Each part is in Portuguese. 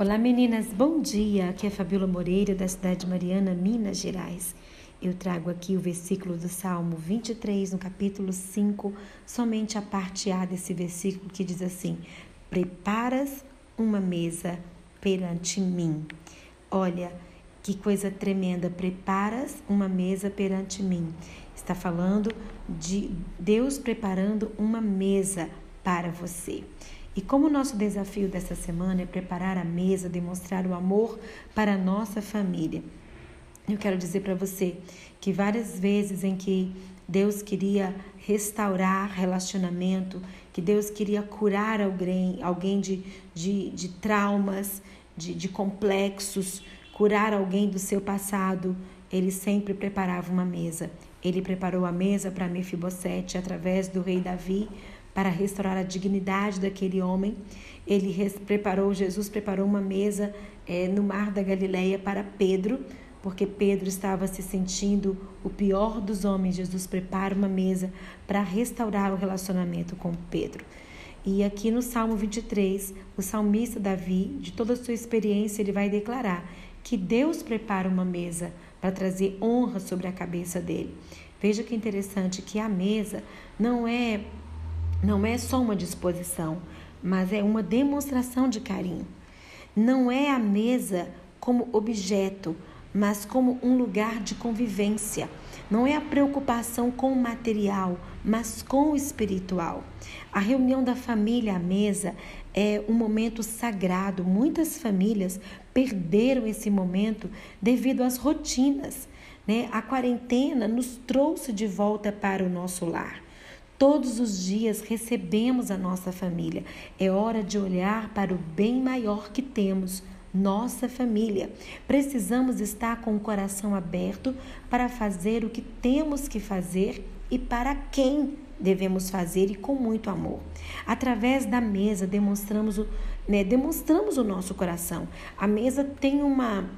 Olá meninas, bom dia. Aqui é Fabíola Moreira, da cidade de Mariana, Minas Gerais. Eu trago aqui o versículo do Salmo 23, no capítulo 5, somente a parte A desse versículo que diz assim: Preparas uma mesa perante mim. Olha, que coisa tremenda, preparas uma mesa perante mim. Está falando de Deus preparando uma mesa para você. E como o nosso desafio dessa semana é preparar a mesa, demonstrar o amor para a nossa família, eu quero dizer para você que várias vezes em que Deus queria restaurar relacionamento, que Deus queria curar alguém, alguém de, de, de traumas, de, de complexos, curar alguém do seu passado, ele sempre preparava uma mesa. Ele preparou a mesa para Mefibosete através do rei Davi, para restaurar a dignidade daquele homem. Ele preparou, Jesus preparou uma mesa é, no mar da Galileia para Pedro, porque Pedro estava se sentindo o pior dos homens. Jesus prepara uma mesa para restaurar o relacionamento com Pedro. E aqui no Salmo 23, o salmista Davi, de toda a sua experiência, ele vai declarar que Deus prepara uma mesa para trazer honra sobre a cabeça dele. Veja que interessante que a mesa não é não é só uma disposição, mas é uma demonstração de carinho. Não é a mesa como objeto, mas como um lugar de convivência. Não é a preocupação com o material, mas com o espiritual. A reunião da família à mesa é um momento sagrado. Muitas famílias perderam esse momento devido às rotinas. Né? A quarentena nos trouxe de volta para o nosso lar. Todos os dias recebemos a nossa família. É hora de olhar para o bem maior que temos, nossa família. Precisamos estar com o coração aberto para fazer o que temos que fazer e para quem devemos fazer e com muito amor. Através da mesa demonstramos o, né, demonstramos o nosso coração. A mesa tem uma,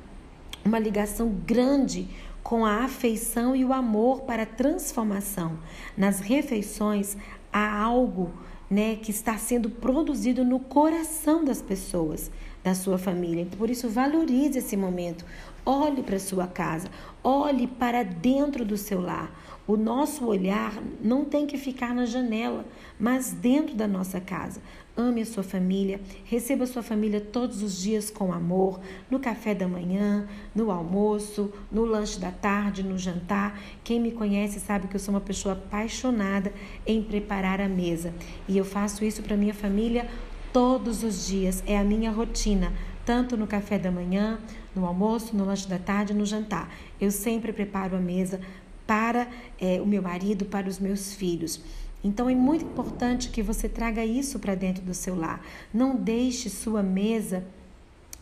uma ligação grande com a afeição e o amor para a transformação. Nas refeições há algo né, que está sendo produzido no coração das pessoas, da sua família. Então, por isso, valorize esse momento. Olhe para sua casa, olhe para dentro do seu lar. O nosso olhar não tem que ficar na janela, mas dentro da nossa casa. Ame a sua família, receba a sua família todos os dias com amor, no café da manhã, no almoço, no lanche da tarde, no jantar. Quem me conhece sabe que eu sou uma pessoa apaixonada em preparar a mesa e eu faço isso para minha família todos os dias, é a minha rotina tanto no café da manhã, no almoço, no lanche da tarde, no jantar. Eu sempre preparo a mesa para é, o meu marido, para os meus filhos. Então é muito importante que você traga isso para dentro do seu lar. Não deixe sua mesa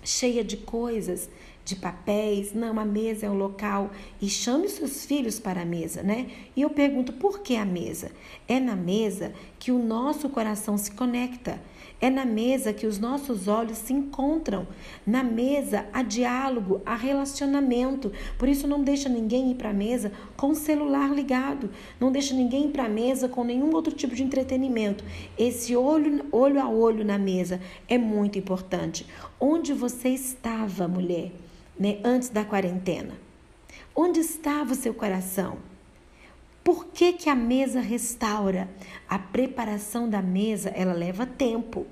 cheia de coisas, de papéis. Não, a mesa é um local e chame seus filhos para a mesa, né? E eu pergunto, por que a mesa? É na mesa que o nosso coração se conecta. É na mesa que os nossos olhos se encontram. Na mesa há diálogo, há relacionamento. Por isso não deixa ninguém ir para a mesa com o celular ligado. Não deixa ninguém ir para a mesa com nenhum outro tipo de entretenimento. Esse olho, olho a olho na mesa é muito importante. Onde você estava, mulher, né, antes da quarentena? Onde estava o seu coração? Por que, que a mesa restaura? A preparação da mesa, ela leva tempo.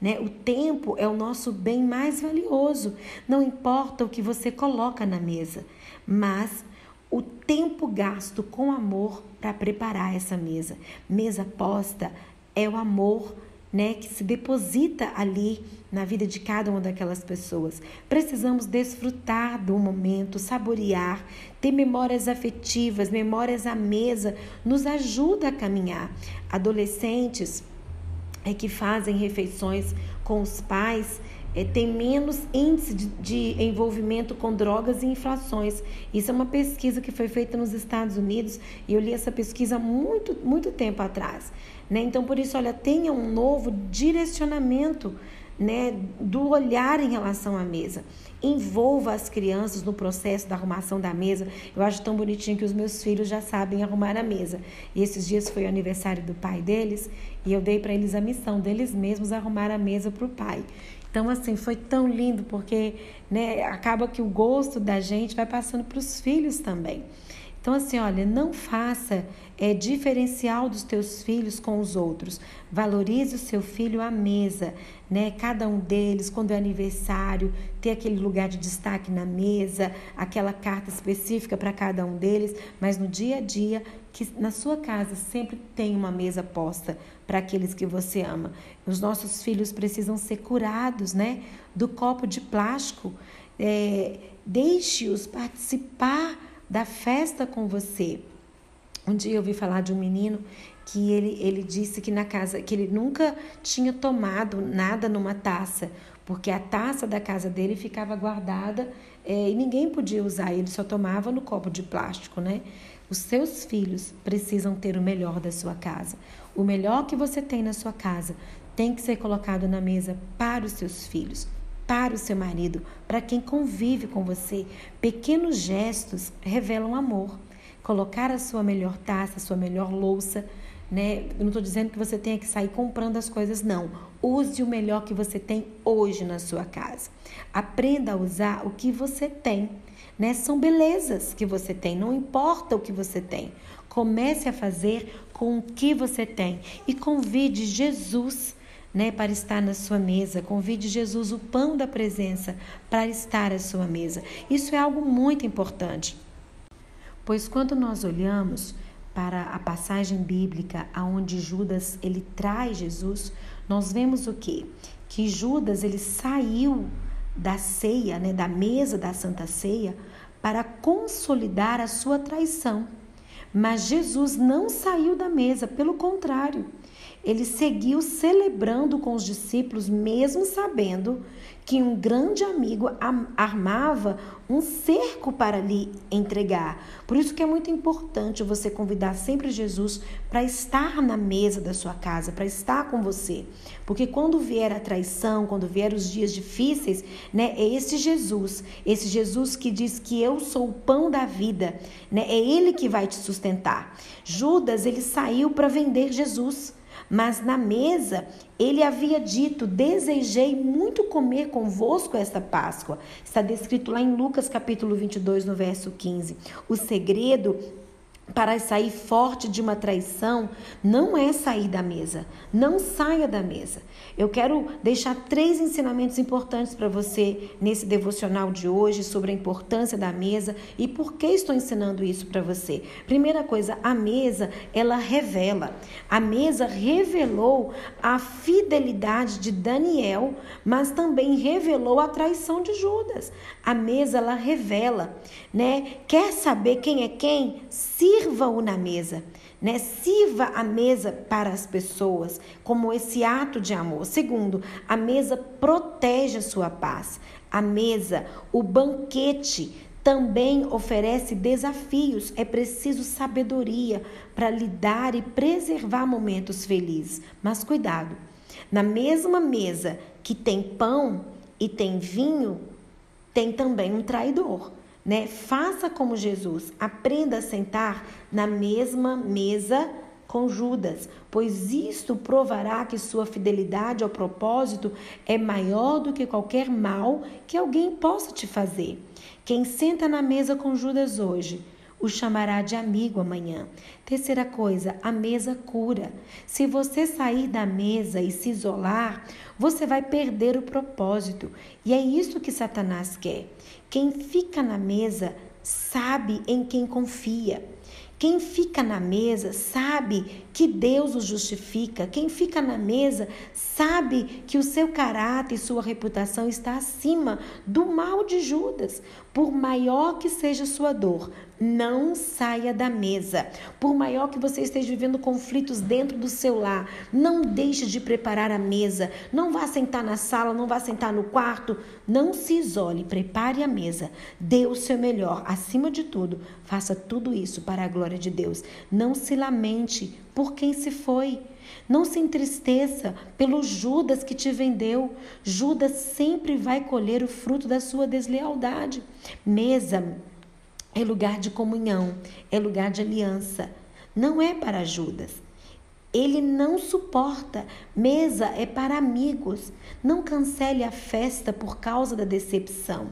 Né? O tempo é o nosso bem mais valioso. Não importa o que você coloca na mesa, mas o tempo gasto com amor para preparar essa mesa. Mesa posta é o amor né, que se deposita ali na vida de cada uma daquelas pessoas. Precisamos desfrutar do momento, saborear, ter memórias afetivas, memórias à mesa, nos ajuda a caminhar. Adolescentes é que fazem refeições com os pais é, tem menos índice de, de, envolvimento com drogas e infrações. Isso é uma pesquisa que foi feita nos Estados Unidos e eu li essa pesquisa muito, muito tempo atrás. Né? Então, por isso, olha, tenha um novo direcionamento né, do olhar em relação à mesa. Envolva as crianças no processo da arrumação da mesa. Eu acho tão bonitinho que os meus filhos já sabem arrumar a mesa. E esses dias foi o aniversário do pai deles e eu dei para eles a missão deles mesmos arrumar a mesa para o pai. Então, assim, foi tão lindo porque né, acaba que o gosto da gente vai passando para os filhos também. Então, assim, olha, não faça é, diferencial dos teus filhos com os outros. Valorize o seu filho à mesa, né? Cada um deles, quando é aniversário, ter aquele lugar de destaque na mesa, aquela carta específica para cada um deles, mas no dia a dia, que na sua casa sempre tem uma mesa posta para aqueles que você ama. Os nossos filhos precisam ser curados, né? Do copo de plástico. É, Deixe-os participar da festa com você. Um dia eu ouvi falar de um menino que ele, ele disse que na casa que ele nunca tinha tomado nada numa taça, porque a taça da casa dele ficava guardada é, e ninguém podia usar, ele só tomava no copo de plástico, né? Os seus filhos precisam ter o melhor da sua casa. O melhor que você tem na sua casa tem que ser colocado na mesa para os seus filhos para o seu marido, para quem convive com você. Pequenos gestos revelam amor. Colocar a sua melhor taça, a sua melhor louça, né? Eu não estou dizendo que você tenha que sair comprando as coisas, não. Use o melhor que você tem hoje na sua casa. Aprenda a usar o que você tem. Né? São belezas que você tem, não importa o que você tem. Comece a fazer com o que você tem e convide Jesus né, para estar na sua mesa. Convide Jesus, o pão da presença, para estar à sua mesa. Isso é algo muito importante. Pois quando nós olhamos para a passagem bíblica aonde Judas ele traz Jesus, nós vemos o quê? Que Judas ele saiu da ceia, né, da mesa da Santa Ceia, para consolidar a sua traição. Mas Jesus não saiu da mesa, pelo contrário, ele seguiu celebrando com os discípulos, mesmo sabendo que um grande amigo armava um cerco para lhe entregar. Por isso que é muito importante você convidar sempre Jesus para estar na mesa da sua casa, para estar com você. Porque quando vier a traição, quando vier os dias difíceis, né, é esse Jesus, esse Jesus que diz que eu sou o pão da vida, né? É ele que vai te sustentar. Judas, ele saiu para vender Jesus. Mas na mesa ele havia dito: Desejei muito comer convosco esta Páscoa. Está descrito lá em Lucas capítulo 22, no verso 15. O segredo para sair forte de uma traição não é sair da mesa. Não saia da mesa. Eu quero deixar três ensinamentos importantes para você nesse devocional de hoje sobre a importância da mesa e por que estou ensinando isso para você. Primeira coisa, a mesa, ela revela. A mesa revelou a fidelidade de Daniel, mas também revelou a traição de Judas. A mesa ela revela, né? Quer saber quem é quem? Sirva-o na mesa né? Sirva a mesa para as pessoas como esse ato de amor. Segundo, a mesa protege a sua paz. A mesa, o banquete, também oferece desafios. É preciso sabedoria para lidar e preservar momentos felizes. Mas cuidado, na mesma mesa que tem pão e tem vinho, tem também um traidor né? Faça como Jesus, aprenda a sentar na mesma mesa com Judas, pois isto provará que sua fidelidade ao propósito é maior do que qualquer mal que alguém possa te fazer. Quem senta na mesa com Judas hoje, o chamará de amigo amanhã. Terceira coisa, a mesa cura. Se você sair da mesa e se isolar, você vai perder o propósito. E é isso que Satanás quer. Quem fica na mesa sabe em quem confia. Quem fica na mesa sabe que Deus o justifica. Quem fica na mesa sabe que o seu caráter e sua reputação está acima do mal de Judas. Por maior que seja sua dor, não saia da mesa. Por maior que você esteja vivendo conflitos dentro do seu lar, não deixe de preparar a mesa. Não vá sentar na sala, não vá sentar no quarto. Não se isole, prepare a mesa. Dê o seu melhor. Acima de tudo, faça tudo isso para a glória de Deus. Não se lamente por quem se foi. Não se entristeça pelo Judas que te vendeu. Judas sempre vai colher o fruto da sua deslealdade. Mesa é lugar de comunhão, é lugar de aliança. Não é para Judas. Ele não suporta. Mesa é para amigos. Não cancele a festa por causa da decepção.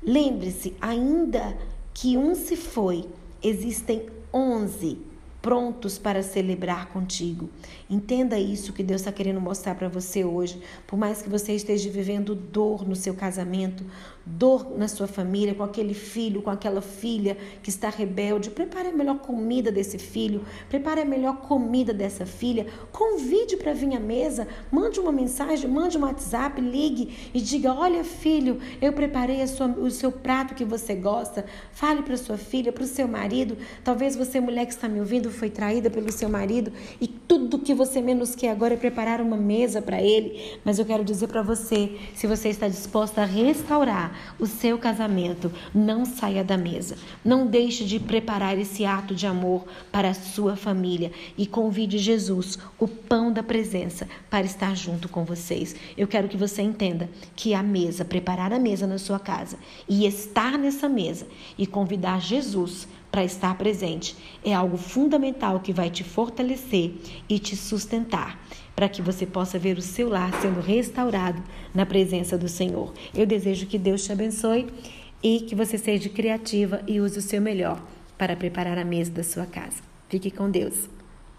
Lembre-se, ainda que um se foi, existem onze prontos para celebrar contigo. Entenda isso que Deus está querendo mostrar para você hoje. Por mais que você esteja vivendo dor no seu casamento, dor na sua família, com aquele filho, com aquela filha que está rebelde, prepare a melhor comida desse filho, prepare a melhor comida dessa filha, convide para vir à mesa, mande uma mensagem, mande um WhatsApp, ligue e diga: Olha, filho, eu preparei sua, o seu prato que você gosta. Fale para sua filha, para o seu marido. Talvez você, mulher que está me ouvindo, foi traída pelo seu marido e tudo que você menos quer agora é preparar uma mesa para ele. Mas eu quero dizer para você, se você está disposta a restaurar o seu casamento, não saia da mesa. Não deixe de preparar esse ato de amor para a sua família e convide Jesus, o pão da presença, para estar junto com vocês. Eu quero que você entenda que a mesa, preparar a mesa na sua casa e estar nessa mesa e convidar Jesus para estar presente é algo fundamental que vai te fortalecer e te sustentar, para que você possa ver o seu lar sendo restaurado na presença do Senhor. Eu desejo que Deus te abençoe e que você seja criativa e use o seu melhor para preparar a mesa da sua casa. Fique com Deus.